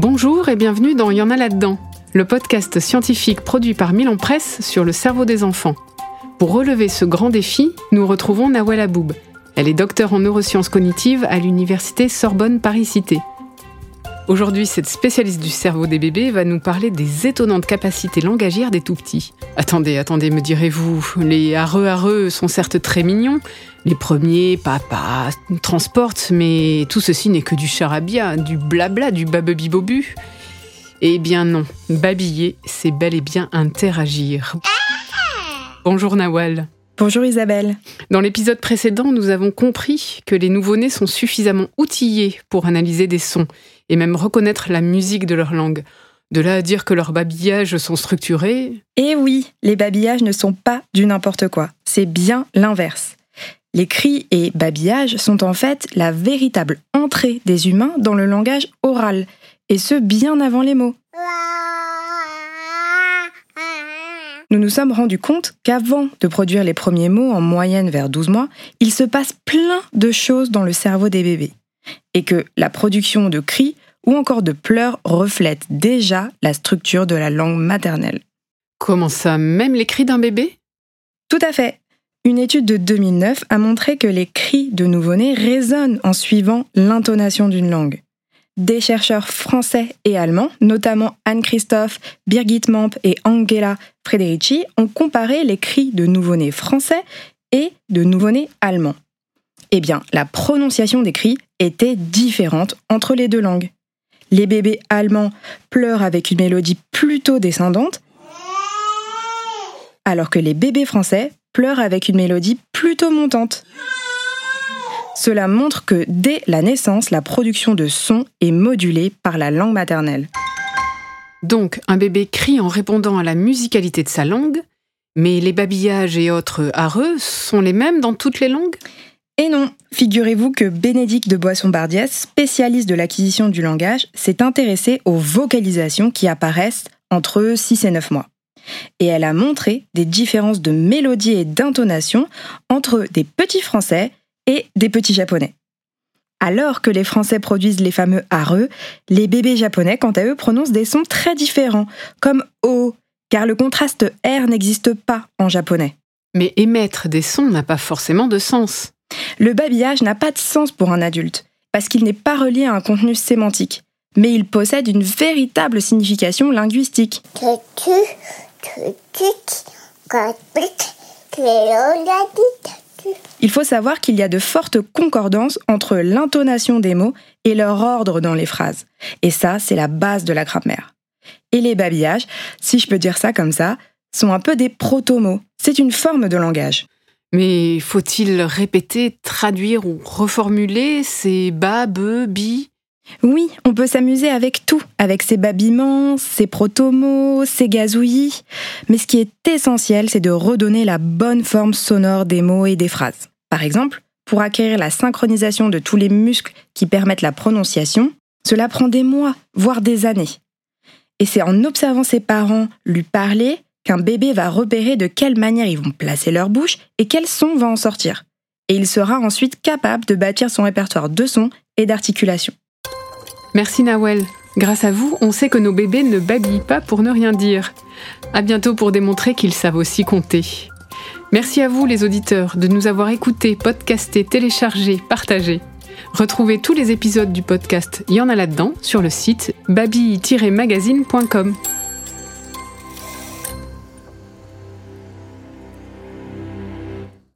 Bonjour et bienvenue dans Y en a là-dedans, le podcast scientifique produit par Milan Presse sur le cerveau des enfants. Pour relever ce grand défi, nous retrouvons Nawel Aboub. Elle est docteure en neurosciences cognitives à l'université Sorbonne Paris-Cité. Aujourd'hui, cette spécialiste du cerveau des bébés va nous parler des étonnantes capacités langagières des tout-petits. Attendez, attendez, me direz-vous, les areux areux sont certes très mignons, les premiers, papa, transportent, mais tout ceci n'est que du charabia, du blabla, du babebibobu. Eh bien non, babiller, c'est bel et bien interagir. Bonjour Nawal. Bonjour Isabelle. Dans l'épisode précédent, nous avons compris que les nouveau-nés sont suffisamment outillés pour analyser des sons et même reconnaître la musique de leur langue. De là à dire que leurs babillages sont structurés. Eh oui, les babillages ne sont pas du n'importe quoi, c'est bien l'inverse. Les cris et babillages sont en fait la véritable entrée des humains dans le langage oral, et ce bien avant les mots. Nous nous sommes rendus compte qu'avant de produire les premiers mots, en moyenne vers 12 mois, il se passe plein de choses dans le cerveau des bébés. Et que la production de cris ou encore de pleurs reflète déjà la structure de la langue maternelle. Comment ça, même les cris d'un bébé? Tout à fait. Une étude de 2009 a montré que les cris de nouveau-nés résonnent en suivant l'intonation d'une langue des chercheurs français et allemands, notamment Anne-Christophe, Birgit Mamp et Angela Frederici, ont comparé les cris de nouveau-nés français et de nouveau-nés allemands. Eh bien, la prononciation des cris était différente entre les deux langues. Les bébés allemands pleurent avec une mélodie plutôt descendante, alors que les bébés français pleurent avec une mélodie plutôt montante. Cela montre que dès la naissance, la production de son est modulée par la langue maternelle. Donc, un bébé crie en répondant à la musicalité de sa langue, mais les babillages et autres areux sont les mêmes dans toutes les langues? Et non, figurez-vous que Bénédicte de Boisson-Bardiès, spécialiste de l'acquisition du langage, s'est intéressée aux vocalisations qui apparaissent entre 6 et 9 mois. Et elle a montré des différences de mélodie et d'intonation entre des petits français et des petits japonais. Alors que les Français produisent les fameux areux, les bébés japonais, quant à eux, prononcent des sons très différents, comme O, car le contraste R n'existe pas en japonais. Mais émettre des sons n'a pas forcément de sens. Le babillage n'a pas de sens pour un adulte, parce qu'il n'est pas relié à un contenu sémantique, mais il possède une véritable signification linguistique. Il faut savoir qu'il y a de fortes concordances entre l'intonation des mots et leur ordre dans les phrases. Et ça, c'est la base de la grammaire. Et les babillages, si je peux dire ça comme ça, sont un peu des proto-mots. C'est une forme de langage. Mais faut-il répéter, traduire ou reformuler ces ba, be, bi? Oui, on peut s'amuser avec tout, avec ses babillements, ses protomos, ses gazouillis. Mais ce qui est essentiel, c'est de redonner la bonne forme sonore des mots et des phrases. Par exemple, pour acquérir la synchronisation de tous les muscles qui permettent la prononciation, cela prend des mois, voire des années. Et c'est en observant ses parents lui parler qu'un bébé va repérer de quelle manière ils vont placer leur bouche et quel son va en sortir. Et il sera ensuite capable de bâtir son répertoire de sons et d'articulations. Merci Nawel. Grâce à vous, on sait que nos bébés ne babillent pas pour ne rien dire. À bientôt pour démontrer qu'ils savent aussi compter. Merci à vous les auditeurs de nous avoir écoutés, podcastés, téléchargés, partagés. Retrouvez tous les épisodes du podcast Y en a là-dedans sur le site baby-magazine.com.